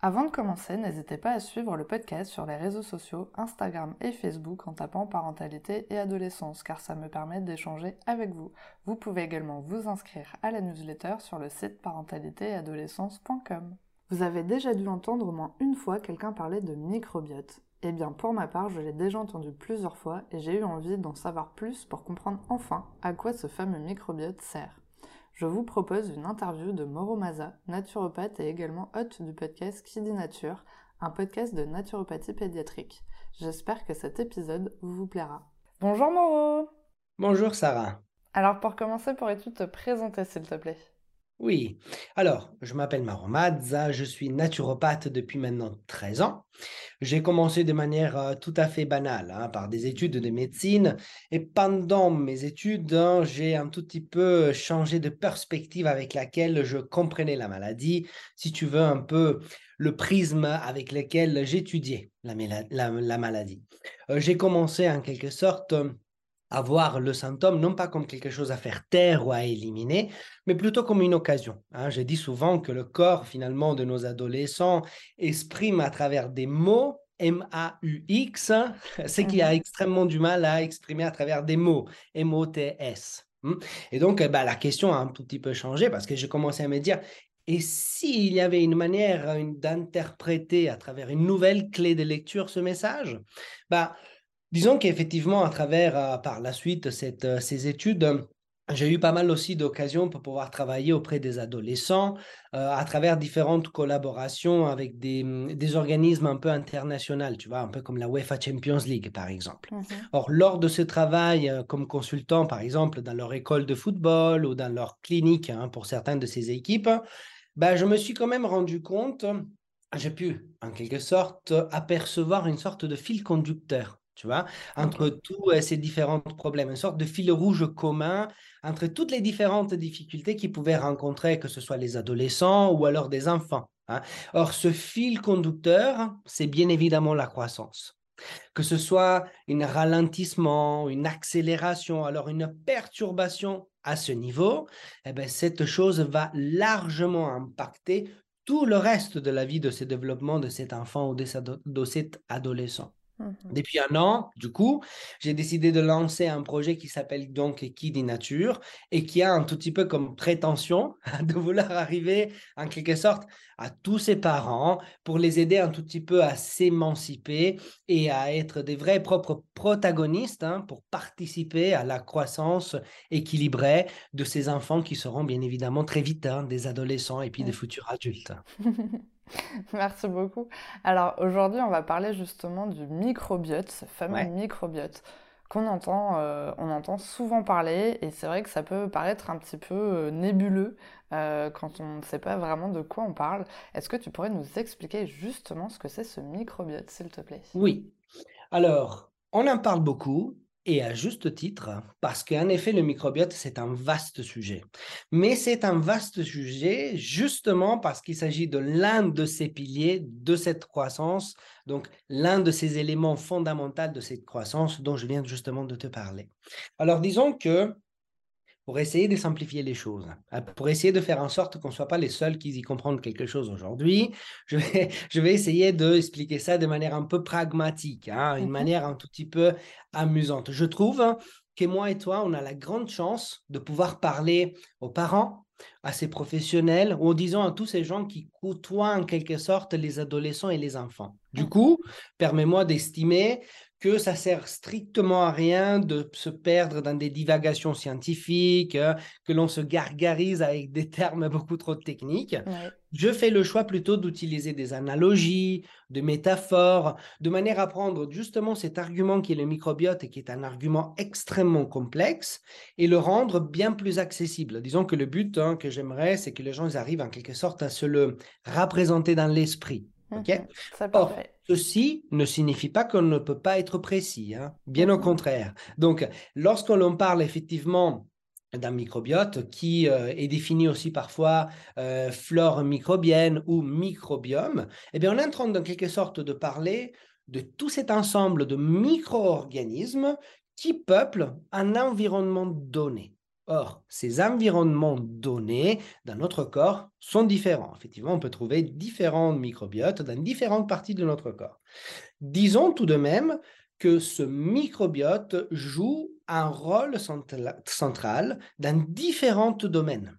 Avant de commencer, n'hésitez pas à suivre le podcast sur les réseaux sociaux, Instagram et Facebook en tapant parentalité et adolescence car ça me permet d'échanger avec vous. Vous pouvez également vous inscrire à la newsletter sur le site parentalité-adolescence.com. Vous avez déjà dû entendre au moins une fois quelqu'un parler de microbiote. Eh bien, pour ma part, je l'ai déjà entendu plusieurs fois et j'ai eu envie d'en savoir plus pour comprendre enfin à quoi ce fameux microbiote sert je vous propose une interview de Moro Maza, naturopathe et également hôte du podcast Qui dit Nature, un podcast de naturopathie pédiatrique. J'espère que cet épisode vous plaira. Bonjour Moro Bonjour Sarah Alors pour commencer, pourrais-tu te présenter s'il te plaît? Oui. Alors, je m'appelle Maro Mazza, je suis naturopathe depuis maintenant 13 ans. J'ai commencé de manière euh, tout à fait banale, hein, par des études de médecine. Et pendant mes études, hein, j'ai un tout petit peu changé de perspective avec laquelle je comprenais la maladie. Si tu veux, un peu le prisme avec lequel j'étudiais la, la, maladie. Euh, j'ai commencé en quelque sorte à voir le symptôme non pas comme quelque chose à faire taire ou à éliminer, mais plutôt comme une occasion. Hein. Je dis souvent que le corps finalement de nos adolescents exprime à travers des mots M-A-U-X, ce qui a mmh extrêmement du mal à exprimer à travers des mots, M-O-T-S. Hmm. Et donc, bah, la question a un tout petit peu changé parce que j'ai commencé à me dire, et s'il y avait une manière d'interpréter à travers une nouvelle clé de lecture ce message, bah, Disons qu'effectivement, à travers, euh, par la suite, cette, euh, ces études, j'ai eu pas mal aussi d'occasions pour pouvoir travailler auprès des adolescents euh, à travers différentes collaborations avec des, mm, des, organismes un peu internationaux, tu vois, un peu comme la UEFA Champions League, par exemple. Mmh Or, lors de ce travail comme consultant, par exemple, dans leur école de football ou dans leur clinique hein, pour certaines de ces équipes, ben, je me suis quand même rendu compte, j'ai pu, en quelque sorte, apercevoir une sorte de fil conducteur tu vois, entre tous ces différents problèmes, une sorte de fil rouge commun entre toutes les différentes difficultés qu'ils pouvaient rencontrer, que ce soit les adolescents ou alors des enfants. Hein. Or, ce fil conducteur, c'est bien évidemment la croissance. Que ce soit un ralentissement, une accélération, alors une perturbation à ce niveau, eh bien, cette chose va largement impacter tout le reste de la vie de ce développement de cet enfant ou de cet adolescent. Mmh Depuis un an, du coup, j'ai décidé de lancer un projet qui s'appelle donc dit Nature et qui a un tout petit peu comme prétention de vouloir arriver en quelque sorte à tous ses parents pour les aider un tout petit peu à s'émanciper et à être des vrais propres protagonistes hein, pour participer à la croissance équilibrée de ces enfants qui seront bien évidemment très vite hein, des adolescents et puis des futurs adultes. Merci beaucoup. Alors aujourd'hui, on va parler justement du microbiote, ce fameux microbiote qu'on entend, euh, on entend souvent parler et c'est vrai que ça peut paraître un petit peu euh, nébuleux euh, quand on ne sait pas vraiment de quoi on parle. Est-ce que tu pourrais nous expliquer justement ce que c'est ce microbiote, s'il te plaît? Oui. Alors, on en parle beaucoup, et à juste titre, parce qu'en effet, le microbiote, c'est un vaste sujet. Mais c'est un vaste sujet justement parce qu'il s'agit de l'un de ces piliers de cette croissance, donc l'un de ces éléments fondamentaux de cette croissance dont je viens justement de te parler. Alors disons que pour essayer de simplifier les choses, hein, pour essayer de faire en sorte qu'on ne soit pas les seuls qui y comprennent quelque chose aujourd'hui. Je vais, je vais essayer d'expliquer ça de manière un peu pragmatique, hein, une manière un tout petit peu amusante. Je trouve que moi et toi, on a la grande chance de pouvoir parler aux parents, à ces professionnels, ou disons à tous ces gens qui côtoient en quelque sorte les adolescents et les enfants. Du coup, permets-moi d'estimer que ça sert strictement à rien de se perdre dans des divagations scientifiques, euh, que l'on se gargarise avec des termes beaucoup trop techniques. Je fais le choix plutôt d'utiliser des analogies, des métaphores, de manière à prendre justement cet argument qui est le microbiote et qui est un argument extrêmement complexe et le rendre bien plus accessible. Disons que le but hein, que j'aimerais, c'est que les gens arrivent en quelque sorte à se le représenter dans l'esprit. Mhm. Or, ceci ne signifie pas qu'on ne peut pas être précis, hein. bien au mhm. contraire. Donc, lorsqu'on parle effectivement d'un microbiote qui euh, est défini aussi parfois euh, flore microbienne ou microbiome, eh bien, on est en train, en quelque sorte, de parler de tout cet ensemble de micro-organismes qui peuplent un environnement donné. Or, ces environnements donnés dans notre corps sont différents. Effectivement, on peut trouver différents microbiotes dans différentes parties de notre corps. Disons tout de même que ce microbiote joue un rôle central dans différents domaines.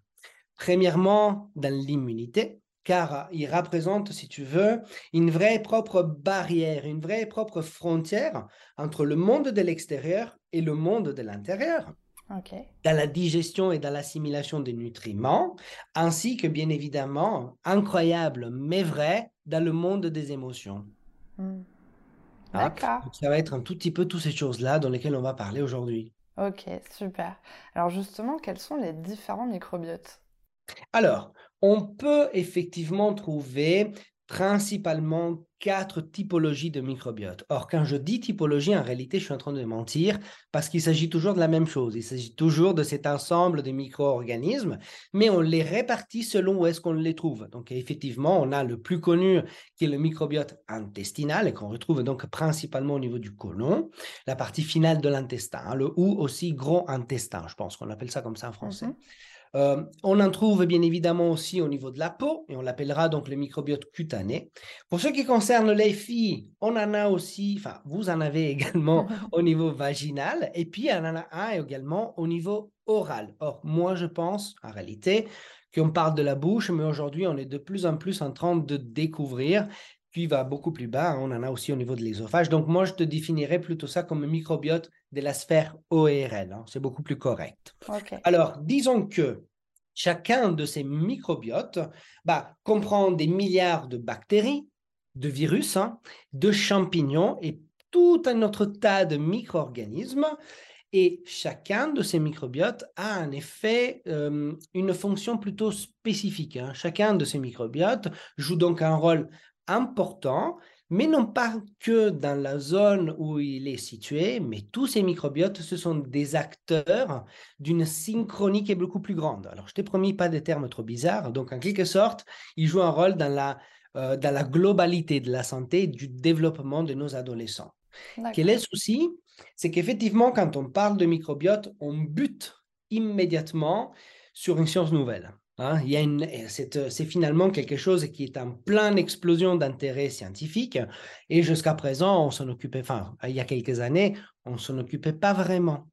Premièrement, dans l'immunité, car il représente, si tu veux, une vraie propre barrière, une vraie propre frontière entre le monde de l'extérieur et le monde de l'intérieur. Dans la digestion et dans l'assimilation des nutriments, ainsi que bien évidemment, incroyable mais vrai, dans le monde des émotions. Hein? D'accord. ça va être un tout petit peu toutes ces choses-là dans lesquelles on va parler aujourd'hui. Ok, super. Alors justement, quels sont les différents microbiotes? Alors, on peut effectivement trouver principalement quatre typologies de microbiote. Or, quand je dis typologie, en réalité, je suis en train de mentir parce qu'il s'agit toujours de la même chose. Il s'agit toujours de cet ensemble de micro-organismes, mais on les répartit selon où est-ce qu'on les trouve. Donc, effectivement, on a le plus connu qui est le microbiote intestinal et qu'on retrouve donc principalement au niveau du côlon, la partie finale de l'intestin, le ou aussi gros intestin, je pense qu'on appelle ça comme ça en français. Mm-hmm. Euh, on en trouve bien évidemment aussi au niveau de la peau, et on l'appellera donc le microbiote cutané. Pour ce qui concerne les filles, on en a aussi, enfin, vous en avez également au niveau vaginal, et puis on en a un également au niveau oral. Or, moi, je pense, en réalité, qu'on parle de la bouche, mais aujourd'hui, on est de plus en plus en train de découvrir puis va beaucoup plus bas, on en a aussi au niveau de l'ésophage. Donc moi, je te définirais plutôt ça comme un microbiote de la sphère ORL. Hein. C'est beaucoup plus correct. Alors, disons que chacun de ces microbiotes bah, comprend des milliards de bactéries, de virus, hein, de champignons et tout un autre tas de micro-organismes. Et chacun de ces microbiotes a en effet euh, une fonction plutôt spécifique. Chacun de ces microbiotes joue donc un rôle important, mais non pas que dans la zone où il est situé, mais tous ces microbiotes, ce sont des acteurs d'une synchronie qui est beaucoup plus grande. Alors, je t'ai promis pas des termes trop bizarres, donc en quelque sorte, ils jouent un rôle dans la, euh, dans la globalité de la santé et du développement de nos adolescents. Quel est le souci C'est qu'effectivement, quand on parle de microbiote, on bute immédiatement sur une science nouvelle. Hein, il y a une, c'est, finalement quelque chose qui est en pleine explosion d'intérêt scientifique et jusqu'à présent, on s'en occupait, enfin, il y a quelques années, on s'en occupait pas vraiment.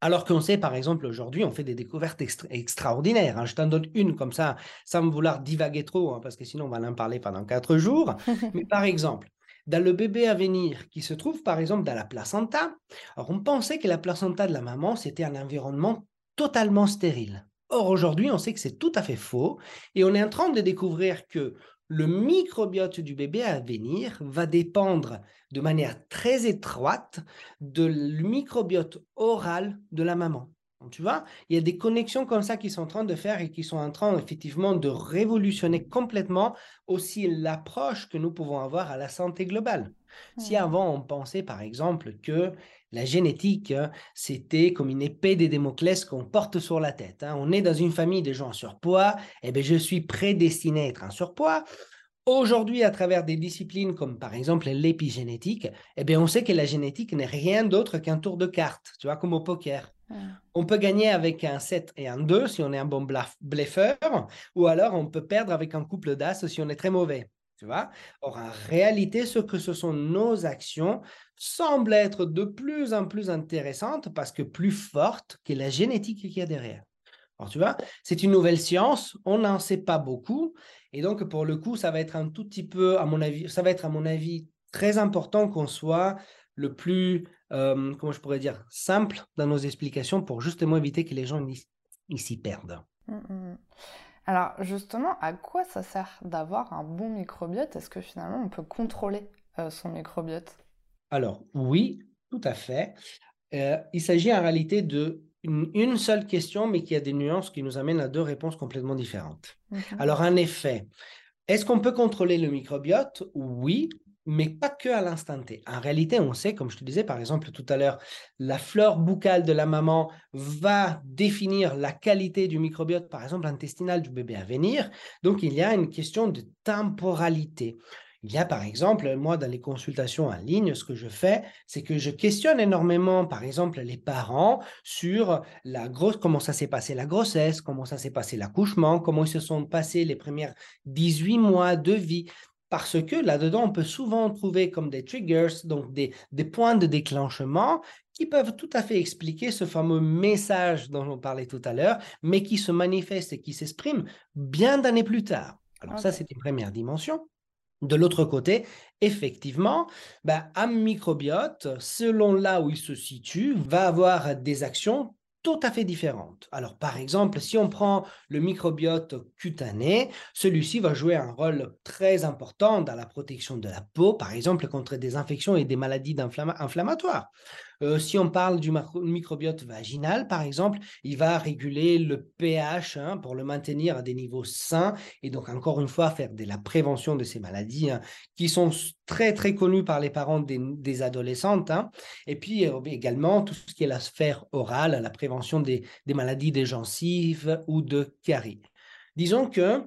Alors qu'on sait, par exemple, aujourd'hui, on fait des découvertes extraordinaires. Hein. Je t'en donne une comme ça, sans me vouloir divaguer trop, hein, parce que sinon on va en parler pendant quatre jours. Mais par exemple, dans le bébé à venir qui se trouve, par exemple, dans la placenta, alors on pensait que la placenta de la maman, c'était un environnement totalement stérile. Or, aujourd'hui, on sait que c'est tout à fait faux et on est en train de découvrir que le microbiote du bébé à venir va dépendre de manière très étroite le microbiote oral de la maman. Tu vois, il y a des connexions comme ça qui sont en train de faire et qui sont en train effectivement de révolutionner complètement aussi l'approche que nous pouvons avoir à la santé globale. Si avant on pensait par exemple que la génétique, hein, c'était comme une épée des Démoclès qu'on porte sur la tête. Hein. On est dans une famille de gens en surpoids, et eh bien je suis prédestiné à être en surpoids. Aujourd'hui, à travers des disciplines comme par exemple l'épigénétique, eh bien, on sait que la génétique n'est rien d'autre qu'un tour de cartes, tu vois, comme au poker. On peut gagner avec un 7 et un 2 si on est un bon bluffeur, ou alors on peut perdre avec un couple d'as si on est très mauvais. Tu vois Or, en réalité, ce que ce sont nos actions semblent être de plus en plus intéressantes parce que plus fortes que la génétique qu'il y a derrière. Alors, tu vois, c'est une nouvelle science, on n'en sait pas beaucoup. Et donc, pour le coup, ça va être un tout petit peu, à mon avis, ça va être, à mon avis, très important qu'on soit le plus, euh, comment je pourrais dire, simple dans nos explications pour justement éviter que les gens s'y perdent. Mmh, mmh. Alors justement, à quoi ça sert d'avoir un bon microbiote? Est-ce que finalement on peut contrôler euh, son microbiote? Alors oui, tout à fait. Euh, il s'agit en réalité de une, seule question, mais qui a des nuances qui nous amènent à deux réponses complètement différentes. Alors en effet, est-ce qu'on peut contrôler le microbiote? Oui, mais pas que à l'instant T. En réalité, on sait, comme je te disais par exemple tout à l'heure, la fleur buccale de la maman va définir la qualité du microbiote, par exemple intestinal du bébé à venir. Donc, il y a une question de temporalité. Il y a par exemple, moi, dans les consultations en ligne, ce que je fais, c'est que je questionne énormément, par exemple, les parents sur la grosse, comment ça s'est passé la grossesse, comment ça s'est passé l'accouchement, comment se sont passés les premières 18 mois de vie. Parce que là-dedans, on peut souvent trouver comme des triggers, donc des, des points de déclenchement qui peuvent tout à fait expliquer ce fameux message dont on parlait tout à l'heure, mais qui se manifeste et qui s'exprime bien d'années plus tard. Alors ça, c'est une première dimension. De l'autre côté, effectivement, ben, un microbiote, selon là où il se situe, va avoir des actions tout à fait différentes. Alors, par exemple, si on prend le microbiote cutané, celui-ci va jouer un rôle très important dans la protection de la peau, par exemple contre des infections et des maladies inflammatoires. Euh, si on parle du microbiote vaginal, par exemple, il va réguler le pH hein, pour le maintenir à des niveaux sains et donc encore une fois faire de la prévention de ces maladies hein, qui sont très très connues par les parents des, adolescentes. Hein. Et puis euh, également tout ce qui est la sphère orale, la prévention des, des maladies des gencives ou de caries. Disons que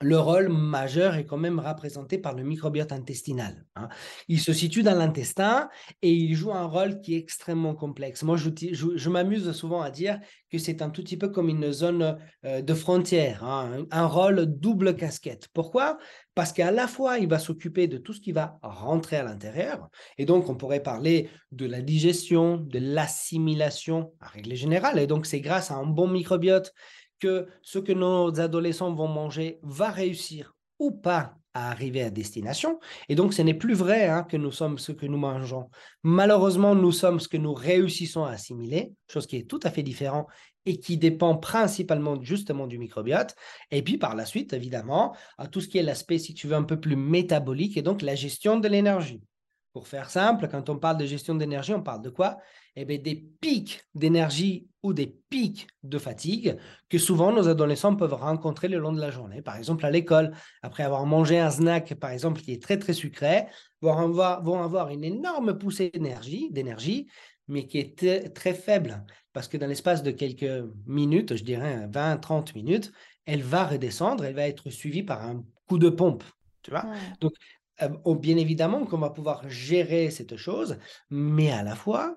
le rôle majeur est quand même représenté par le microbiote intestinal. Hein. Il se situe dans l'intestin et il joue un rôle qui est extrêmement complexe. Moi, je, m'amuse souvent à dire que c'est un tout petit peu comme une zone euh, de frontière, hein, un, rôle double casquette. Pourquoi? Parce qu'à la fois, il va s'occuper de tout ce qui va rentrer à l'intérieur. Et donc, on pourrait parler de la digestion, de l'assimilation, en règle générale. Et donc, c'est grâce à un bon microbiote que ce que nos adolescents vont manger va réussir ou pas à arriver à destination. Et donc, ce n'est plus vrai hein, que nous sommes ce que nous mangeons. Malheureusement, nous sommes ce que nous réussissons à assimiler, chose qui est tout à fait différente et qui dépend principalement justement du microbiote. Et puis par la suite, évidemment, à tout ce qui est l'aspect, si tu veux, un peu plus métabolique et donc la gestion de l'énergie. Pour faire simple, quand on parle de gestion d'énergie, on parle de quoi? Eh bien, Des pics d'énergie ou des pics de fatigue que souvent nos adolescents peuvent rencontrer le long de la journée. Par exemple, à l'école, après avoir mangé un snack, par exemple, qui est très, très sucré, vont avoir, vont avoir une énorme poussée d'énergie, d'énergie, mais qui est très faible. Parce que dans l'espace de quelques minutes, je dirais 20, 30 minutes, elle va redescendre, elle va être suivie par un coup de pompe. Tu vois? Donc, euh, oh, bien évidemment qu'on va pouvoir gérer cette chose, mais à la fois,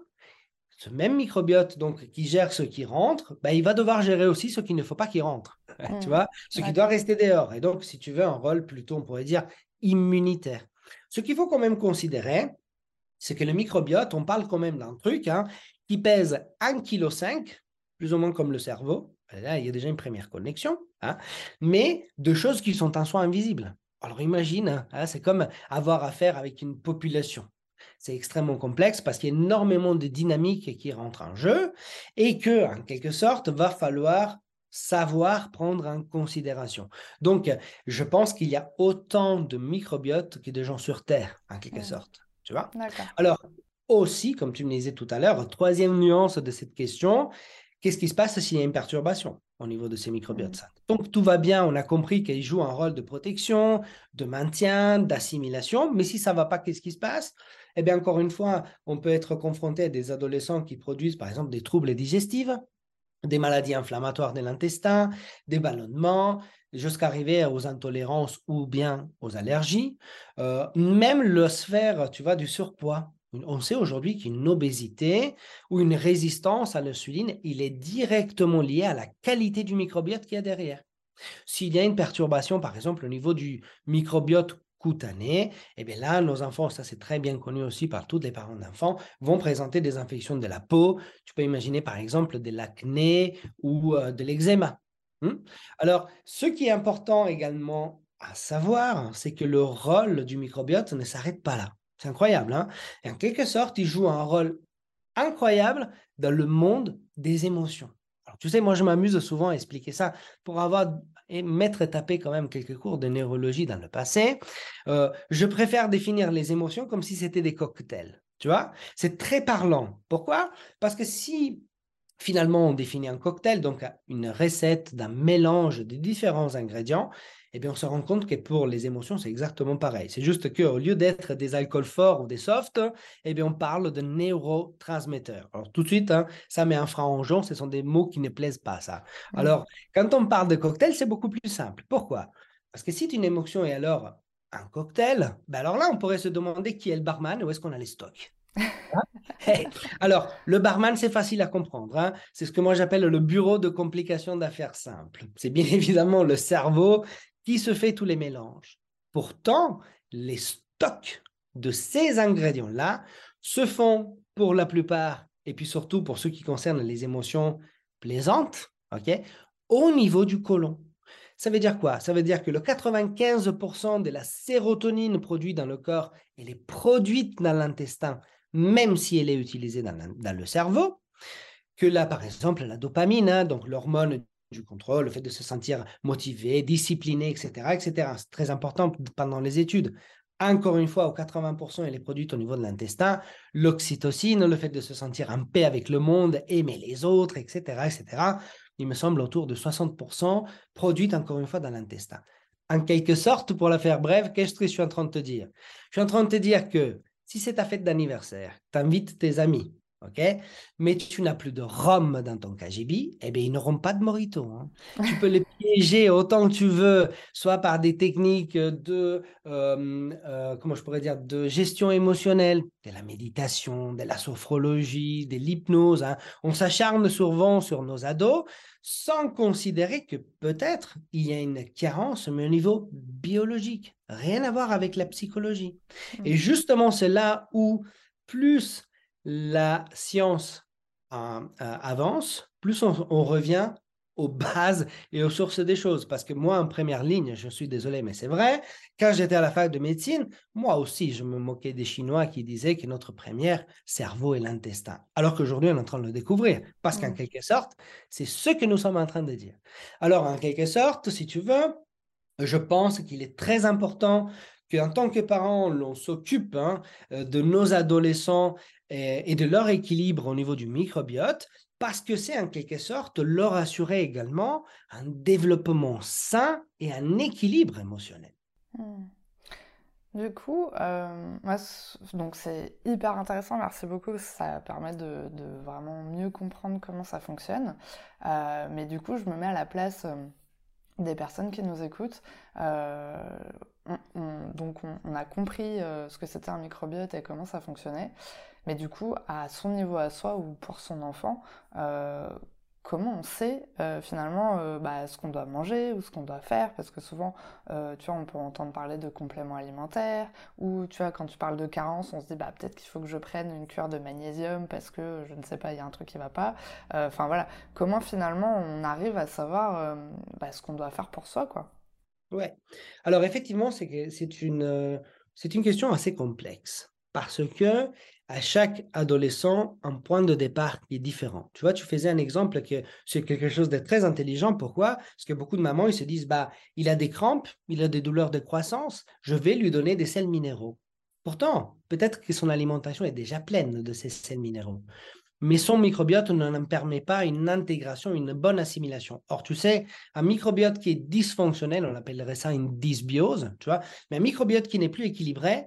ce même microbiote donc, qui gère ce qui rentre, bah, il va devoir gérer aussi ce qu'il ne faut pas qu'il rentre, tu vois, ce qui doit rester dehors. Et donc, si tu veux, un rôle plutôt, on pourrait dire, immunitaire. Ce qu'il faut quand même considérer, c'est que le microbiote, on parle quand même d'un truc hein, qui pèse 1,5 kg, plus ou moins comme le cerveau. Là, il y a déjà une première connexion, hein, mais de choses qui sont en soi invisibles. Alors imagine, hein, c'est comme avoir affaire avec une population. C'est extrêmement complexe parce qu'il y a énormément de dynamiques qui rentrent en jeu et que, en quelque sorte, va falloir savoir prendre en considération. Donc, je pense qu'il y a autant de microbiotes que de gens sur Terre, en quelque sorte. Tu vois Alors, aussi, comme tu me disais tout à l'heure, troisième nuance de cette question, qu'est-ce qui se passe s'il y a une perturbation? Au niveau de ces microbiotes mmh. Donc tout va bien, on a compris qu'ils jouent un rôle de protection, de maintien, d'assimilation, mais si ça ne va pas, qu'est-ce qui se passe? Eh bien encore une fois, on peut être confronté à des adolescents qui produisent par exemple des troubles digestifs, des maladies inflammatoires de l'intestin, des ballonnements, jusqu'à arriver aux intolérances ou bien aux allergies, euh, même la sphère, tu vois, du surpoids. On sait aujourd'hui qu'une obésité ou une résistance à l'insuline, il est directement lié à la qualité du microbiote qu'il y a derrière. S'il y a une perturbation, par exemple, au niveau du microbiote cutané, eh bien là, nos enfants, ça c'est très bien connu aussi par tous les parents d'enfants, vont présenter des infections de la peau. Tu peux imaginer par exemple de l'acné ou euh, de l'eczéma. Hmm? Alors, ce qui est important également à savoir, c'est que le rôle du microbiote ne s'arrête pas là. C'est incroyable. Hein et en quelque sorte, il joue un rôle incroyable dans le monde des émotions. Tu sais, moi, je m'amuse souvent à expliquer ça pour avoir et m'être tapé quand même quelques cours de neurologie dans le passé. Euh, je préfère définir les émotions comme si c'était des cocktails. Tu vois, c'est très parlant. Pourquoi? Parce que si finalement on définit un cocktail, donc une recette d'un mélange de différents ingrédients, eh bien, on se rend compte que pour les émotions, c'est exactement pareil. C'est juste qu'au lieu d'être des alcools forts ou des softs, eh bien, on parle de neurotransmetteurs. Alors, tout de suite, hein, ça met un frein en jaune, ce sont des mots qui ne plaisent pas, ça. Alors, quand on parle de cocktail, c'est beaucoup plus simple. Pourquoi? Parce que si une émotion est alors un cocktail, ben alors là, on pourrait se demander qui est le barman, où est-ce qu'on a les stocks. Alors, le barman, c'est facile à comprendre. Hein. C'est ce que moi j'appelle le bureau de complications d'affaires simples. C'est bien évidemment le cerveau qui se fait tous les mélanges? Pourtant, les stocks de ces ingrédients-là se font pour la plupart, et puis surtout pour ceux qui concernent les émotions plaisantes, au niveau du côlon. Ça veut dire quoi? Ça veut dire que le 95% de la sérotonine produite dans le corps, elle est produite dans l'intestin même si elle est utilisée dans, le cerveau, que là, par exemple, la dopamine, hein, donc l'hormone du contrôle, le fait de se sentir motivé, discipliné, etc., etc. C'est très important pendant les études. Encore une fois, au 80%, elle est produite au niveau de l'intestin. L'oxytocine, le fait de se sentir en paix avec le monde, aimer les autres, etc., etc. Il me semble autour de 60% produite encore une fois dans l'intestin. En quelque sorte, pour la faire brève, qu'est-ce que je suis en train de te dire? Je suis en train de te dire que si c'est ta fête d'anniversaire, tu invites tes amis, ok? Mais tu n'as plus de rhum dans ton KGB, eh bien, ils n'auront pas de morito. Hein. tu peux les piéger autant que tu veux, soit par des techniques de, euh, euh, comment je pourrais dire, de gestion émotionnelle, de la méditation, de la sophrologie, de l'hypnose. Hein. On s'acharne souvent sur nos ados sans considérer que peut-être il y a une carence, mais au niveau biologique, rien à voir avec la psychologie. Et justement, c'est là où plus la science euh, euh, avance, plus on revient aux bases et aux sources des choses. Parce que moi, en première ligne, je suis désolé, mais c'est vrai, quand j'étais à la fac de médecine, moi aussi, je me moquais des Chinois qui disaient que notre première cerveau est l'intestin. Alors qu'aujourd'hui, on est en train de le découvrir. Parce qu'en mmh. quelque sorte, c'est ce que nous sommes en train de dire. Alors, en quelque sorte, si tu veux, je pense qu'il est très important qu'en tant que parents, l'on s'occupe hein, de nos adolescents et de leur équilibre au niveau du microbiote, parce que c'est en quelque sorte leur assurer également un développement sain et un équilibre émotionnel. Hmm. Du coup, euh, donc c'est hyper intéressant, merci beaucoup, ça permet de, vraiment mieux comprendre comment ça fonctionne. Euh, mais du coup, je me mets à la place euh, des personnes qui nous écoutent. donc on, a compris ce que c'était un microbiote et comment ça fonctionnait. Mais du coup, à son niveau à soi ou pour son enfant, euh, comment on sait euh, finalement euh, bah, ce qu'on doit manger ou ce qu'on doit faire? Parce que souvent, tu vois, on peut entendre parler de compléments alimentaires ou tu vois, quand tu parles de carence, on se dit bah, peut-être qu'il faut que je prenne une cure de magnésium parce que je ne sais pas, il y a un truc qui ne va pas. Enfin voilà, comment finalement on arrive à savoir bah, ce qu'on doit faire pour soi, quoi? Ouais. Alors effectivement, c'est une, c'est une question assez complexe parce que à chaque adolescent un point de départ qui est différent. Tu vois, tu faisais un exemple que c'est quelque chose de très intelligent. Pourquoi? Parce que beaucoup de mamans, ils se disent, bah, il a des crampes, il a des douleurs de croissance, je vais lui donner des sels minéraux. Pourtant, peut-être que son alimentation est déjà pleine de ces sels minéraux. Mais son microbiote ne permet pas une intégration, une bonne assimilation. Or, tu sais, un microbiote qui est dysfonctionnel, on appellerait ça une dysbiose, tu vois, mais un microbiote qui n'est plus équilibré,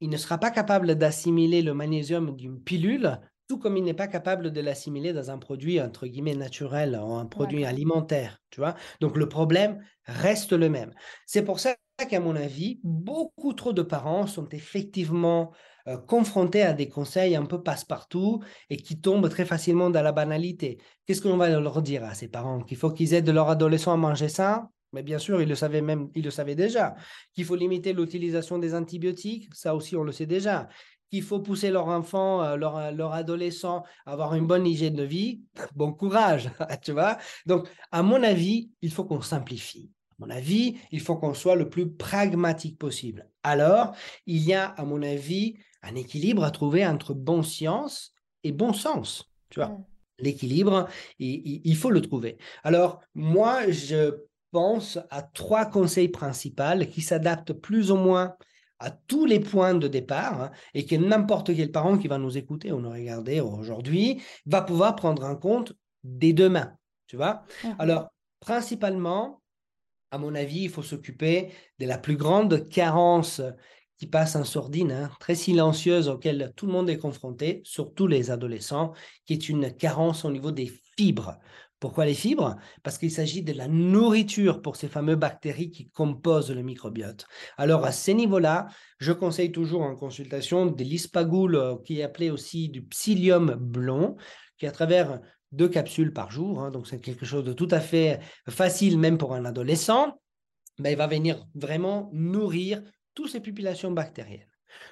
il ne sera pas capable d'assimiler le magnésium d'une pilule, tout comme il n'est pas capable de l'assimiler dans un produit, entre guillemets, naturel, un produit alimentaire, tu vois. Donc, le problème reste le même. C'est pour ça qu'à mon avis, beaucoup trop de parents sont effectivement euh, confrontés à des conseils un peu passe-partout et qui tombent très facilement dans la banalité. Qu'est-ce qu'on va leur dire à ces parents? Qu'il faut qu'ils aident leur adolescent à manger ça mais bien sûr, il le savait même, il le savait déjà. Qu'il faut limiter l'utilisation des antibiotiques, ça aussi on le sait déjà. Qu'il faut pousser leur enfant, euh, leur, euh, leur adolescent à avoir une bonne hygiène de vie, bon courage, tu vois. Donc, à mon avis, il faut qu'on simplifie. À mon avis, il faut qu'on soit le plus pragmatique possible. Alors, il y a, à mon avis, un équilibre à trouver entre bon science et bon sens, tu vois. Mmh. L'équilibre, il faut le trouver. Alors, moi, je pense à trois conseils principaux qui s'adaptent plus ou moins à tous les points de départ hein, et que n'importe quel parent qui va nous écouter ou nous regarder aujourd'hui va pouvoir prendre en compte dès demain. Tu vois? Mmh Alors, principalement, À mon avis, il faut s'occuper de la plus grande carence qui passe en sourdine, hein, très silencieuse, auquel tout le monde est confronté, surtout les adolescents, qui est une carence au niveau des fibres. Pourquoi les fibres? Parce qu'il s'agit de la nourriture pour ces fameuses bactéries qui composent le microbiote. Alors à ces niveaux-là, je conseille toujours en consultation de l'ispagoule, euh, qui est appelé aussi du psyllium blond, qui à travers deux capsules par jour, hein, donc c'est quelque chose de tout à fait facile même pour un adolescent, mais il va venir vraiment nourrir toutes ces populations bactériennes.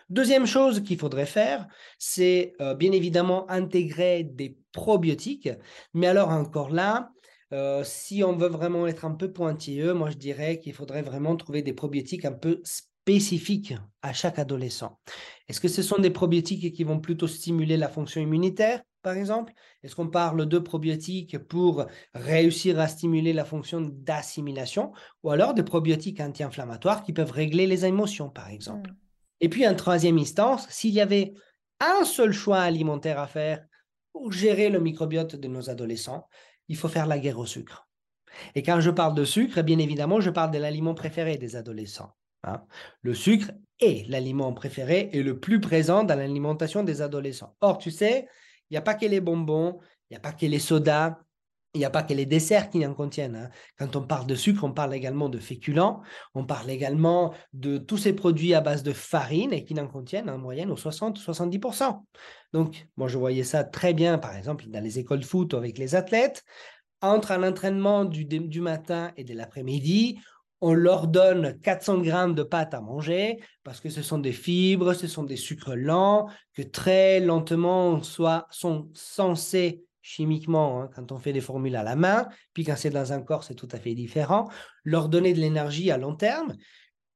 Deuxième chose qu'il faudrait faire, c'est euh, bien évidemment intégrer des probiotiques. Mais alors encore là, euh, si on veut vraiment être un peu pointilleux, moi je dirais qu'il faudrait vraiment trouver des probiotiques un peu spécifiques à chaque adolescent. Est-ce que ce sont des probiotiques qui vont plutôt stimuler la fonction immunitaire, par exemple? Est-ce qu'on parle de probiotiques pour réussir à stimuler la fonction d'assimilation? Ou alors des probiotiques anti-inflammatoires qui peuvent régler les émotions, par exemple? Mmh. Et puis, en troisième instance, s'il y avait un seul choix alimentaire à faire pour gérer le microbiote de nos adolescents, il faut faire la guerre au sucre. Et quand je parle de sucre, bien évidemment, je parle de l'aliment préféré des adolescents. Hein. Le sucre est l'aliment préféré et le plus présent dans l'alimentation des adolescents. Or, tu sais, il n'y a pas que les bonbons, il n'y a pas que les sodas, il n'y a pas que les desserts qui en contiennent. Hein. Quand on parle de sucre, on parle également de féculents, on parle également de tous ces produits à base de farine et qui en contiennent en moyenne au 60-70%. Donc, moi, je voyais ça très bien, par exemple, dans les écoles de foot avec les athlètes. Entre un entraînement du, matin et de l'après-midi, on leur donne 400 grammes de pâte à manger parce que ce sont des fibres, ce sont des sucres lents que très lentement soit, sont censés chimiquement, hein, quand on fait des formules à la main, puis quand c'est dans un corps, c'est tout à fait différent, leur donner de l'énergie à long terme.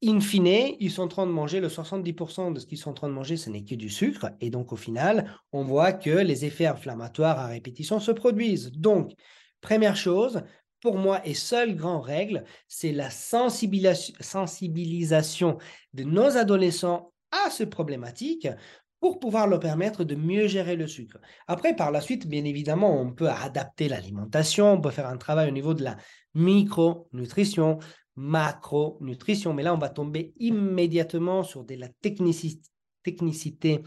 In fine, ils sont en train de manger le 70% de ce qu'ils sont en train de manger, ce n'est que du sucre. Et donc, au final, on voit que les effets inflammatoires à répétition se produisent. Donc, première chose, pour moi, et seule grande règle, c'est la sensibilisation de nos adolescents à ces problématiques pour pouvoir leur permettre de mieux gérer le sucre. Après, par la suite, bien évidemment, on peut adapter l'alimentation, on peut faire un travail au niveau de la micronutrition, macronutrition, mais là, on va tomber immédiatement sur de la technicité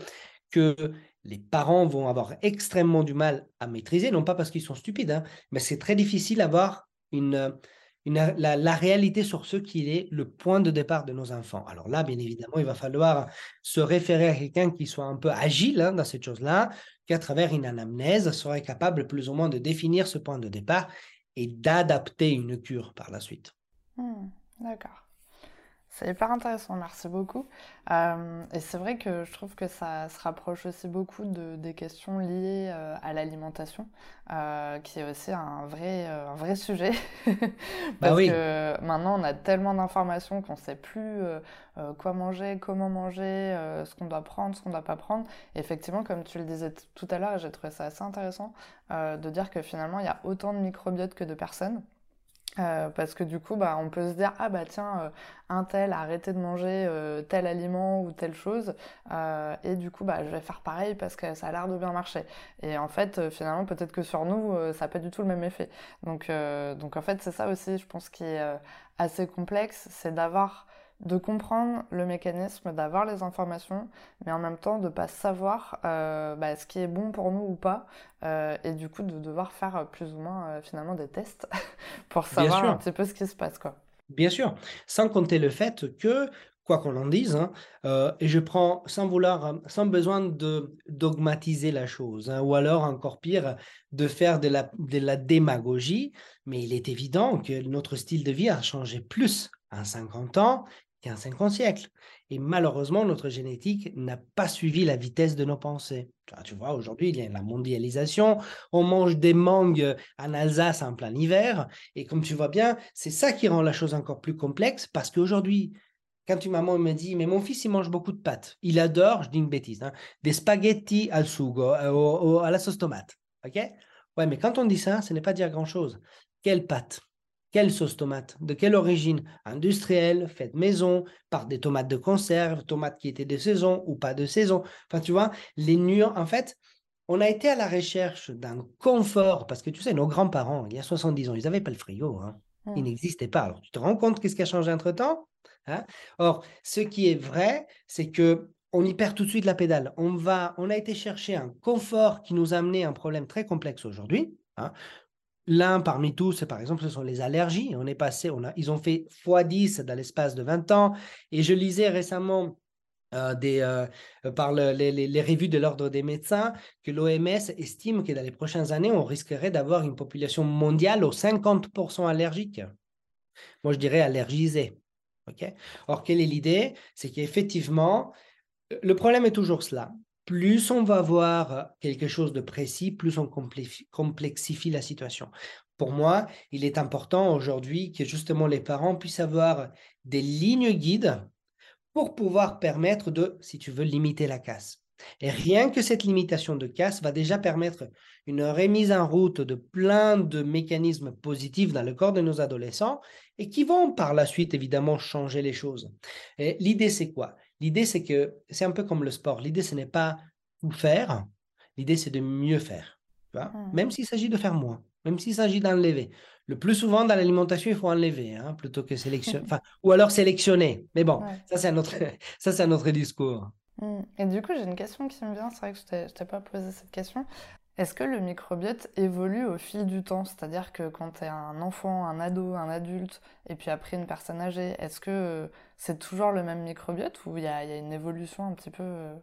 que les parents vont avoir extrêmement du mal à maîtriser, non pas parce qu'ils sont stupides, hein, mais c'est très difficile d'avoir une, la, réalité sur ce qui est le point de départ de nos enfants. Alors là, bien évidemment, il va falloir se référer à quelqu'un qui soit un peu agile hein, dans cette chose-là, qui à travers une anamnèse serait capable plus ou moins de définir ce point de départ et d'adapter une cure par la suite. Mmh, d'accord. C'est hyper intéressant, merci beaucoup. Euh, et c'est vrai que je trouve que ça se rapproche aussi beaucoup de, des questions liées euh, à l'alimentation, euh, qui est aussi un vrai, un vrai sujet. Bah Parce oui. que maintenant, on a tellement d'informations qu'on ne sait plus quoi manger, comment manger, ce qu'on doit prendre, ce qu'on ne doit pas prendre. Et effectivement, comme tu le disais tout à l'heure, j'ai trouvé ça assez intéressant de dire que finalement, il y a autant de microbiotes que de personnes. Euh, parce que du coup, bah, on peut se dire ah bah tiens, euh, un tel a arrêté de manger euh, tel aliment ou telle chose, et du coup bah je vais faire pareil parce que ça a l'air de bien marcher. Et en fait, finalement, peut-être que sur nous, ça n'a pas du tout le même effet. Donc, donc en fait, c'est ça aussi, je pense, qui est assez complexe, c'est d'avoir de comprendre le mécanisme, d'avoir les informations, mais en même temps de ne pas savoir euh, bah, ce qui est bon pour nous ou pas, euh, et du coup de devoir faire plus ou moins euh, finalement des tests pour savoir un petit peu ce qui se passe. Quoi. Bien sûr, sans compter le fait que, quoi qu'on en dise, hein, et je prends sans vouloir, sans besoin de dogmatiser la chose, hein, ou alors encore pire, de faire de la, de la démagogie, mais il est évident que notre style de vie a changé plus en 50 ans un 50 siècles. Et malheureusement, notre génétique n'a pas suivi la vitesse de nos pensées. Tu vois, aujourd'hui, il y a la mondialisation, on mange des mangues en Alsace en plein hiver, et comme tu vois bien, c'est ça qui rend la chose encore plus complexe, parce qu'aujourd'hui, quand une maman me dit, mais mon fils, il mange beaucoup de pâtes, il adore, je dis une bêtise, hein, des spaghettis al sugo, euh, à la sauce tomate. OK? Ouais, mais quand on dit ça, ce n'est pas dire grand-chose. Quelle pâte? Quelle sauce tomate? De quelle origine? Industrielle, faite maison, par des tomates de conserve, tomates qui étaient de saison ou pas de saison. Enfin, tu vois, les nuances. En fait, on a été à la recherche d'un confort, parce que tu sais, nos grands-parents, il y a 70 ans, ils n'avaient pas le frigo. Hein. Il Mmh. n'existait pas. Alors, tu te rends compte qu'est-ce qui a changé entre-temps? Hein? Or, ce qui est vrai, c'est que on y perd tout de suite la pédale. On va, on a été chercher un confort qui nous a amené un problème très complexe aujourd'hui. hein. L'un parmi tous, par exemple, ce sont les allergies. On est passé, ils ont fait x10 dans l'espace de 20 ans. Et je lisais récemment euh, des, euh, par le- les, revues de l'Ordre des médecins que l'OMS estime que dans les prochaines années, on risquerait d'avoir une population mondiale aux 50% allergique. Moi, je dirais allergisée. Or, quelle est l'idée? C'est qu'effectivement, le problème est toujours cela. Plus on va voir quelque chose de précis, plus on complexifie la situation. Pour moi, il est important aujourd'hui que justement les parents puissent avoir des lignes guides pour pouvoir permettre de, si tu veux, limiter la casse. Et rien que cette limitation de casse va déjà permettre une remise en route de plein de mécanismes positifs dans le corps de nos adolescents et qui vont par la suite évidemment changer les choses. L'idée c'est quoi? L'idée c'est que c'est un peu comme le sport. L'idée ce n'est pas tout faire, l'idée c'est de mieux faire. Tu vois Mmh. même s'il s'agit de faire moins, même s'il s'agit d'enlever. Le plus souvent dans l'alimentation, il faut enlever hein, plutôt que sélectionner. Enfin, ou alors sélectionner. Mais bon, Ouais. ça c'est un autre, ça c'est un autre discours. Mmh. Et du coup, j'ai une question qui me vient, c'est vrai que je je t'ai pas posé cette question. Est-ce que le microbiote évolue au fil du temps? C'est-à-dire que quand tu es un enfant, un ado, un adulte, et puis après une personne âgée, est-ce que euh, c'est toujours le même microbiote ou il y y a une évolution un petit peu... euh,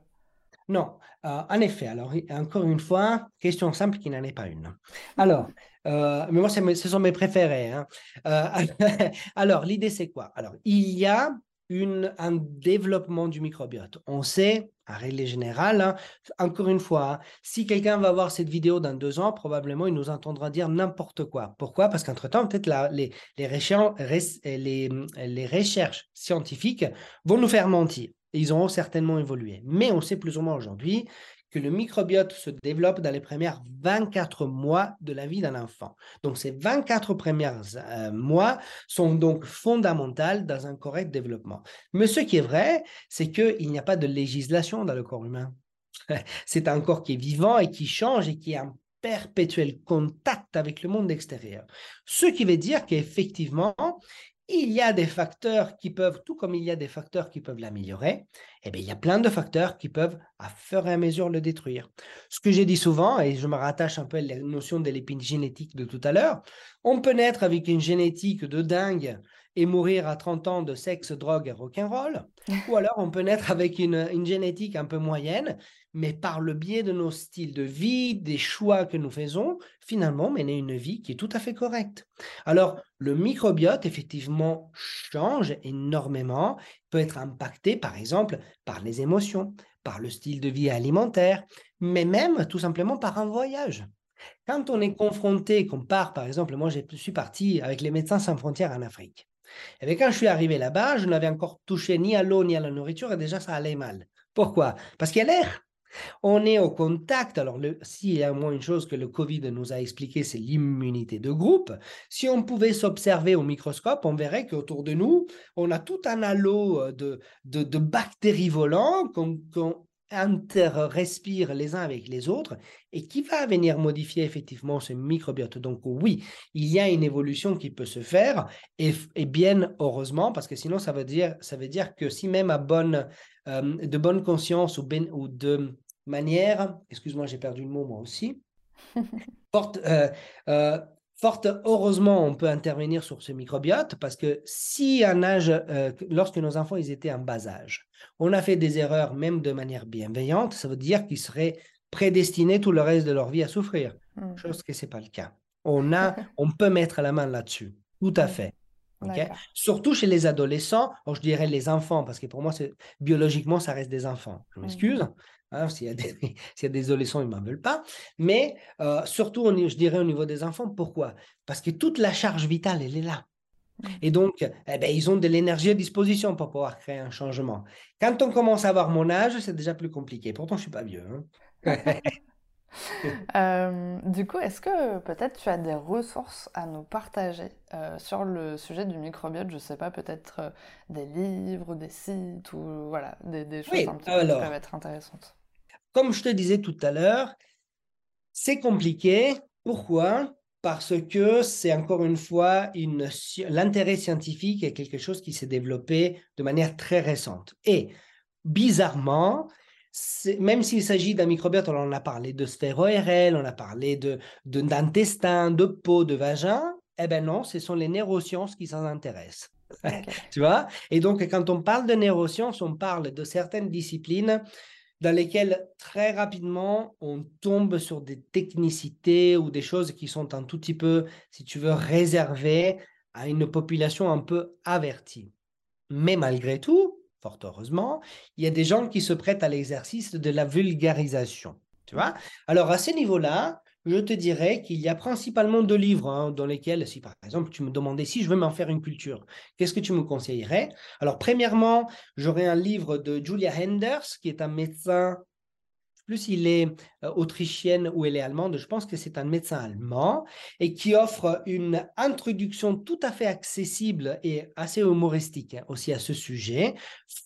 Non, euh, en effet, alors encore une fois, question simple qui n'en est pas une. Alors, mais moi, ce sont mes préférés. hein. Alors, l'idée, c'est quoi? Alors, il y a une, un développement du microbiote. On sait, à règle générale, hein, encore une fois, hein, si quelqu'un va voir cette vidéo dans deux ans, probablement, il nous entendra dire n'importe quoi. Pourquoi? Parce qu'entre-temps, peut-être les, les, recher- res- les, recherches scientifiques vont nous faire mentir. Ils auront certainement évolué. Mais on sait plus ou moins aujourd'hui que le microbiote se développe dans les premières 24 mois de la vie d'un enfant. Donc, ces 24 premiers euh, mois sont donc fondamentales dans un correct développement. Mais ce qui est vrai, c'est qu'il n'y a pas de législation dans le corps humain. C'est un corps qui est vivant et qui change et qui est en perpétuel contact avec le monde extérieur. Ce qui veut dire qu'effectivement, il y a des facteurs qui peuvent, tout comme il y a des facteurs qui peuvent l'améliorer, eh bien, il y a plein de facteurs qui peuvent, à fur et à mesure, le détruire. Ce que j'ai dit souvent, et je me rattache un peu à la notion de l'épigénétique de tout à l'heure, on peut naître avec une génétique de dingue et mourir à 30 ans de sexe, drogue et rock'n'roll, ou alors on peut naître avec une, une génétique un peu moyenne, mais par le biais de nos styles de vie, des choix que nous faisons, finalement mener une vie qui est tout à fait correcte. Alors, le microbiote, effectivement, change énormément, peut être impacté, par exemple, par les émotions, par le style de vie alimentaire, mais même tout simplement par un voyage. Quand on est confronté, qu'on part, par exemple, moi je suis parti avec les médecins sans frontières en Afrique. Et quand je suis arrivé là-bas, je n'avais encore touché ni à l'eau ni à la nourriture et déjà ça allait mal. Pourquoi? Parce qu'il y a l'air. On est au contact. Alors, s'il y a au moins une chose que le Covid nous a expliqué, c'est l'immunité de groupe. Si on pouvait s'observer au microscope, on verrait qu'autour de nous, on a tout un halo euh, de, de, bactéries volantes qu'on interrespire les uns avec les autres et qui va venir modifier effectivement ce microbiote. Donc oui, il y a une évolution qui peut se faire et, et bien heureusement parce que sinon ça veut dire, ça veut dire que si même à bonne, euh, de bonne conscience ou, ben- ou de manière, excuse-moi j'ai perdu le mot moi aussi, forte, euh, euh, Fort heureusement, on peut intervenir sur ce microbiote parce que si à un âge, euh, lorsque nos enfants ils étaient en bas âge, on a fait des erreurs même de manière bienveillante, ça veut dire qu'ils seraient prédestinés tout le reste de leur vie à souffrir. Hmm. Chose que c'est pas le cas. On a, on peut mettre la main là-dessus, tout à Mm. fait. Surtout chez les adolescents, alors je dirais les enfants, parce que pour moi, biologiquement, ça reste des enfants. Je Mm. m'excuse. Hein, s'il y, a des, s'il y a des adolescents, ils ne m'en veulent pas. Mais euh, surtout, je dirais au niveau des enfants, pourquoi? Parce que toute la charge vitale, elle est là. Et donc, eh ben, ils ont de l'énergie à disposition pour pouvoir créer un changement. Quand on commence à avoir mon âge, c'est déjà plus compliqué. Pourtant, je ne suis pas vieux. hein. Euh, du coup, est-ce que peut-être tu as des ressources à nous partager euh, sur le sujet du microbiote? Je sais pas, peut-être euh, des livres, des sites ou voilà, des, des choses Oui, un petit peu qui peuvent être intéressantes. Comme je te disais tout à l'heure, c'est compliqué. Pourquoi? Parce que c'est encore une fois l'intérêt scientifique est quelque chose qui s'est développé de manière très récente. Et bizarrement, même s'il s'agit d'un microbiote, on en a parlé de sphère ORL, on a parlé d'intestin, de, de peau, de vagin, eh bien non, ce sont les neurosciences qui s'en intéressent. tu vois? Et donc, quand on parle de neurosciences, on parle de certaines disciplines dans lesquelles très rapidement on tombe sur des technicités ou des choses qui sont un tout petit peu, si tu veux, réservées à une population un peu avertie. Mais malgré tout, fort heureusement, il y a des gens qui se prêtent à l'exercice de la vulgarisation. Alors à ce niveau-là, je te dirais qu'il y a principalement deux livres hein, dans lesquels, si par exemple tu me demandais si je veux m'en faire une culture, qu'est-ce que tu me conseillerais? Alors premièrement, j'aurais un livre de Julia Henders, qui est un médecin, plus il est euh, autrichienne ou elle est allemande, je pense que c'est un médecin allemand, et qui offre une introduction tout à fait accessible et assez humoristique hein, aussi à ce sujet,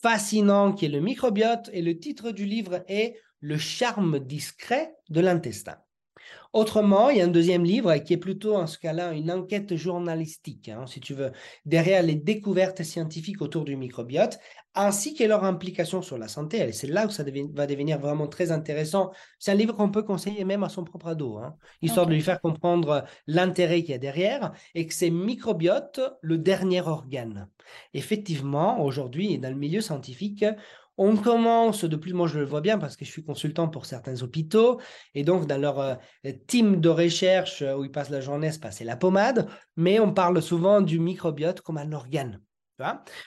fascinant qui est le microbiote, et le titre du livre est Le charme discret de l'intestin. Autrement, il y a un deuxième livre qui est plutôt en ce cas-là une enquête journalistique, hein, si tu veux, derrière les découvertes scientifiques autour du microbiote, ainsi que leur implication sur la santé. Et c'est là où ça va devenir vraiment très intéressant. C'est un livre qu'on peut conseiller même à son propre ado, hein, histoire de lui faire comprendre l'intérêt qu'il y a derrière et que c'est microbiote le dernier organe. Effectivement, aujourd'hui, dans le milieu scientifique, on commence de plus, moi je le vois bien parce que je suis consultant pour certains hôpitaux et donc dans leur euh, team de recherche euh, où ils passent la journée passer la pommade, mais on parle souvent du microbiote comme un organe.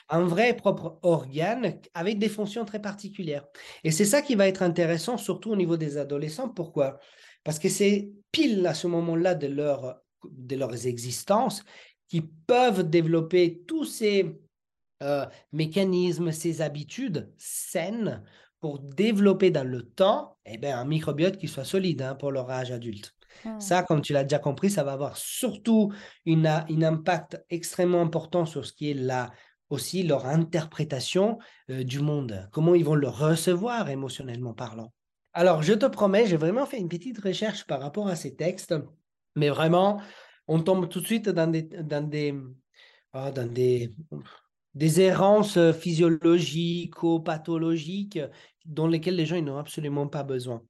un vrai propre organe avec des fonctions très particulières. Et c'est ça qui va être intéressant, surtout au niveau des adolescents. Pourquoi? Parce que c'est pile à ce moment-là de, leur, de leurs existences qui peuvent développer tous ces euh, mécanismes, ces habitudes saines pour développer dans le temps eh ben, un microbiote qui soit solide hein, pour leur âge adulte. Mmh. Ça, comme tu l'as déjà compris, ça va avoir surtout une, un impact extrêmement important sur ce qui est là aussi leur interprétation euh, du monde, comment ils vont le recevoir émotionnellement parlant. Alors, je te promets, j'ai vraiment fait une petite recherche par rapport à ces textes, mais vraiment, on tombe tout de suite dans des, dans des, oh, dans des des errances euh, physiologiques ou pathologiques dont lesquelles les gens n'ont absolument pas besoin.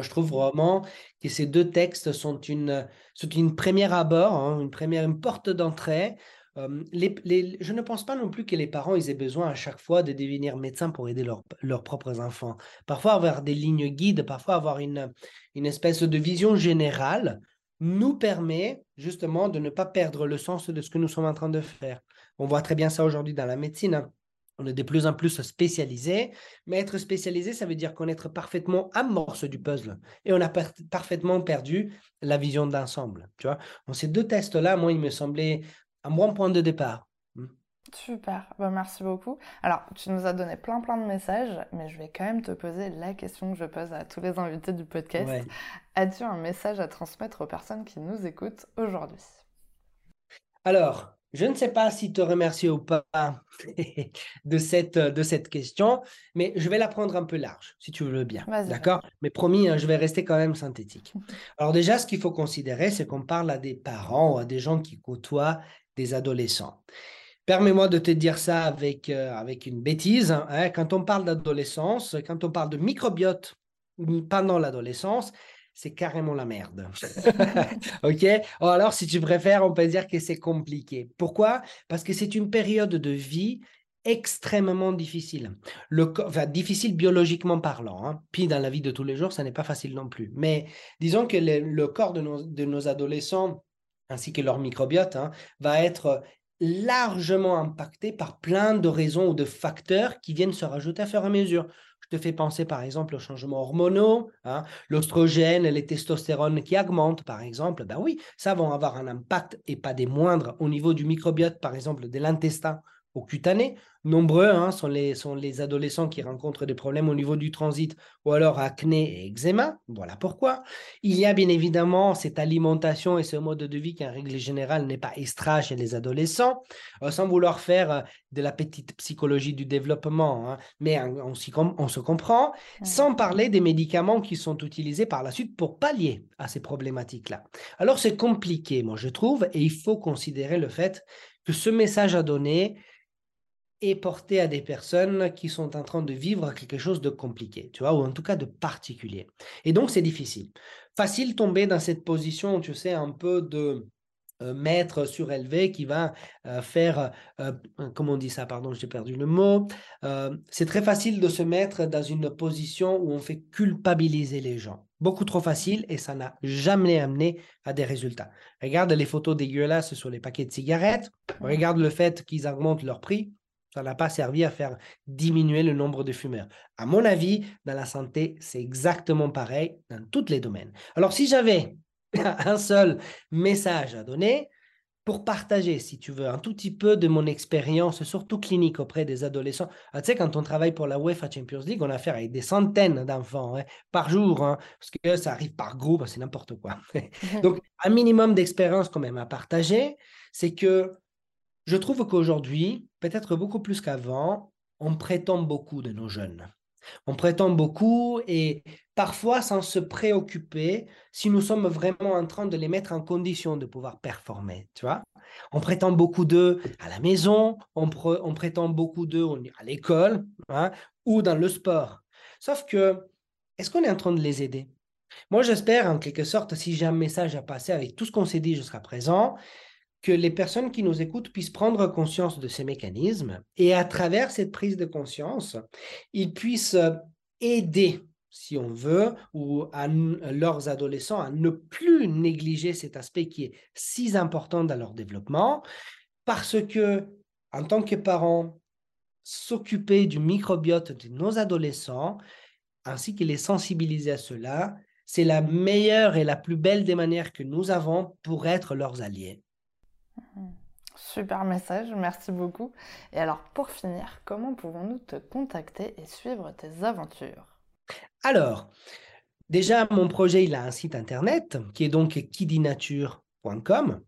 je trouve vraiment que ces deux textes sont une, sont une première abord, hein, une première une porte d'entrée. je ne pense pas non plus que les parents aient besoin à chaque fois de devenir médecins pour aider leurs propres enfants. Parfois avoir des lignes guides, parfois avoir une, une espèce de vision générale nous permet justement de ne pas perdre le sens de ce que nous sommes en train de faire. On voit très bien ça aujourd'hui dans la médecine. Hein. On est de plus en plus spécialisé, mais être spécialisé, ça veut dire connaître parfaitement amorce du puzzle. Et on a parfaitement perdu la vision d'ensemble. Tu vois, ces deux tests-là, moi, il me semblait un bon point de départ. Hmm. Super, bah, merci beaucoup. Alors, tu nous as donné plein plein de messages, mais je vais quand même te poser la question que je pose à tous les invités du podcast. As-tu un message à transmettre aux personnes qui nous écoutent aujourd'hui? Alors, je ne sais pas si te remercier ou pas de cette, de cette question, mais je vais la prendre un peu large, si tu veux bien. D'accord? Mais promis, hein, je vais rester quand même synthétique. Alors déjà, ce qu'il faut considérer, c'est qu'on parle à des parents ou à des gens qui côtoient des adolescents. Permets-moi de te dire ça avec, euh, avec une bêtise. Hein. Quand on parle d'adolescence, quand on parle de microbiote pendant l'adolescence, c'est carrément la merde. ok? Oh, Alors, si tu préfères, on peut dire que c'est compliqué. Pourquoi? Parce que c'est une période de vie extrêmement difficile. Le, enfin, difficile biologiquement parlant. Hein. Puis dans la vie de tous les jours, ça n'est pas facile non plus. Mais disons que le, corps de nos, de nos, adolescents, ainsi que leur microbiote, hein, va être largement impacté par plein de raisons ou de facteurs qui viennent se rajouter à fur et à mesure. Te fait penser par exemple aux changements hormonaux, hein, l'ostrogène, les testostérones qui augmentent par exemple, ben oui, ça va avoir un impact et pas des moindres au niveau du microbiote par exemple de l'intestin ou cutanées. Nombreux hein, sont, les, sont les adolescents qui rencontrent des problèmes au niveau du transit ou alors acné et eczéma. Voilà pourquoi. Il y a bien évidemment cette alimentation et ce mode de vie qui, en règle générale, n'est pas extra chez les adolescents, euh, sans vouloir faire euh, de la petite psychologie du développement, hein. mais on, on, se comprend, sans parler des médicaments qui sont utilisés par la suite pour pallier à ces problématiques-là. Alors c'est compliqué, moi je trouve, et il faut considérer le fait que ce message à donner est porté à des personnes qui sont en train de vivre quelque chose de compliqué, tu vois, ou en tout cas de particulier. Et donc, c'est difficile. Facile tomber dans cette position, tu sais, un peu de euh, maître surélevé qui va euh, faire, euh, comment on dit ça, pardon, j'ai perdu le mot. c'est très facile de se mettre dans une position où on fait culpabiliser les gens. Beaucoup trop facile et ça n'a jamais amené à des résultats. Regarde les photos dégueulasses sur les paquets de cigarettes, regarde le fait qu'ils augmentent leur prix, ça n'a pas servi à faire diminuer le nombre de fumeurs. À mon avis, dans la santé, c'est exactement pareil dans tous les domaines. Alors, si j'avais un seul message à donner pour partager, si tu veux, un tout petit peu de mon expérience, surtout clinique auprès des adolescents. Ah, tu sais, quand on travaille pour la UEFA Champions League, on a affaire avec des centaines d'enfants hein, par jour, hein, parce que ça arrive par groupe, c'est n'importe quoi. Donc, un minimum d'expérience quand même à partager, c'est que je trouve qu'aujourd'hui, peut-être beaucoup plus qu'avant, on prétend beaucoup de nos jeunes. On prétend beaucoup et parfois sans se préoccuper si nous sommes vraiment en train de les mettre en condition de pouvoir performer, tu vois. On prétend beaucoup d'eux à la maison, on, prétend beaucoup d'eux à l'école hein, ou dans le sport. Sauf que, est-ce qu'on est en train de les aider? Moi, j'espère en quelque sorte, si j'ai un message à passer avec tout ce qu'on s'est dit jusqu'à présent, que les personnes qui nous écoutent puissent prendre conscience de ces mécanismes et à travers cette prise de conscience, ils puissent euh, aider, si on veut, ou à leurs adolescents à ne plus négliger cet aspect qui est si important dans leur développement, parce que en tant que parents, s'occuper du microbiote de nos adolescents, ainsi que les sensibiliser à cela, c'est la meilleure et la plus belle des manières que nous avons pour être leurs alliés. Super message, merci beaucoup. Et alors pour finir, comment pouvons-nous te contacter et suivre tes aventures? Alors, déjà mon projet, il a un site internet qui est donc kidinature.com.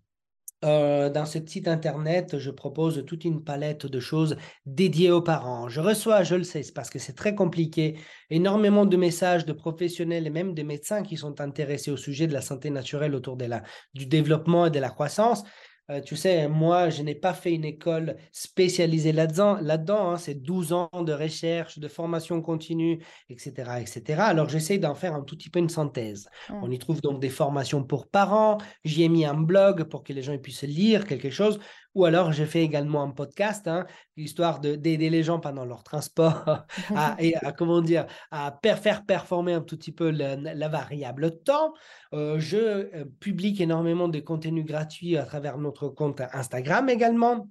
Euh, dans ce site internet, je propose toute une palette de choses dédiées aux parents. Je reçois, je le sais, parce que c'est très compliqué, énormément de messages de professionnels et même des médecins qui sont intéressés au sujet de la santé naturelle autour de la, du développement et de la croissance. Euh, tu sais, moi, je n'ai pas fait une école spécialisée là-dedans. Là-dedans, hein. c'est 12 ans de recherche, de formation continue, etc. etc. Alors, j'essaie d'en faire un tout petit peu une synthèse. Mmh. On y trouve donc des formations pour parents. J'y ai mis un blog pour que les gens puissent lire quelque chose. Ou alors, j'ai fait également un podcast, hein, histoire d'aider les gens pendant leur transport à, et à, comment dire, à faire performer un tout petit peu la, variable temps. Euh, je euh, publie énormément de contenus gratuits à travers notre compte Instagram également,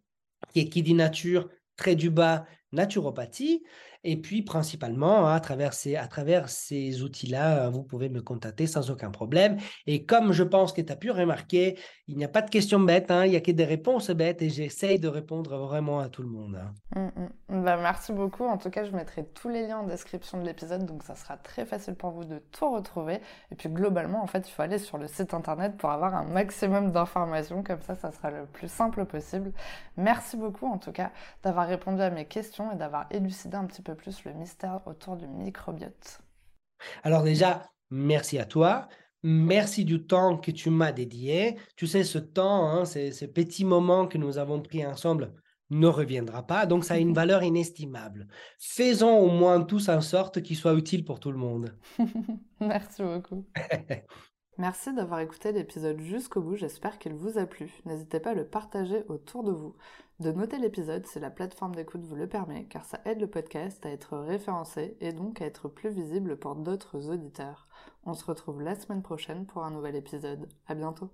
qui est qui dit nature, très du bas, naturopathie. Et puis, principalement, à travers ces, à travers ces outils-là, euh, vous pouvez me contacter sans aucun problème. Et comme je pense que tu as pu remarquer, il n'y a pas de questions bêtes, hein, il n'y a que des réponses bêtes et j'essaye de répondre vraiment à tout le monde. Bah, merci beaucoup. En tout cas, je mettrai tous les liens en description de l'épisode, donc ça sera très facile pour vous de tout retrouver. Et puis, globalement, en fait, il faut aller sur le site internet pour avoir un maximum d'informations. Comme ça, ça sera le plus simple possible. Merci beaucoup, en tout cas, d'avoir répondu à mes questions et d'avoir élucidé un petit peu plus le mystère autour du microbiote. Alors déjà, merci à toi. Merci du temps que tu m'as dédié. Tu sais, ce temps, hein, ce petit moment que nous avons pris ensemble ne reviendra pas. Donc, ça a une valeur inestimable. Faisons au moins tous en sorte qu'il soit utile pour tout le monde. Merci beaucoup. Merci d'avoir écouté l'épisode jusqu'au bout, j'espère qu'il vous a plu. N'hésitez pas à le partager autour de vous. De noter l'épisode si la plateforme d'écoute vous le permet, car ça aide le podcast à être référencé et donc à être plus visible pour d'autres auditeurs. On se retrouve la semaine prochaine pour un nouvel épisode. À bientôt!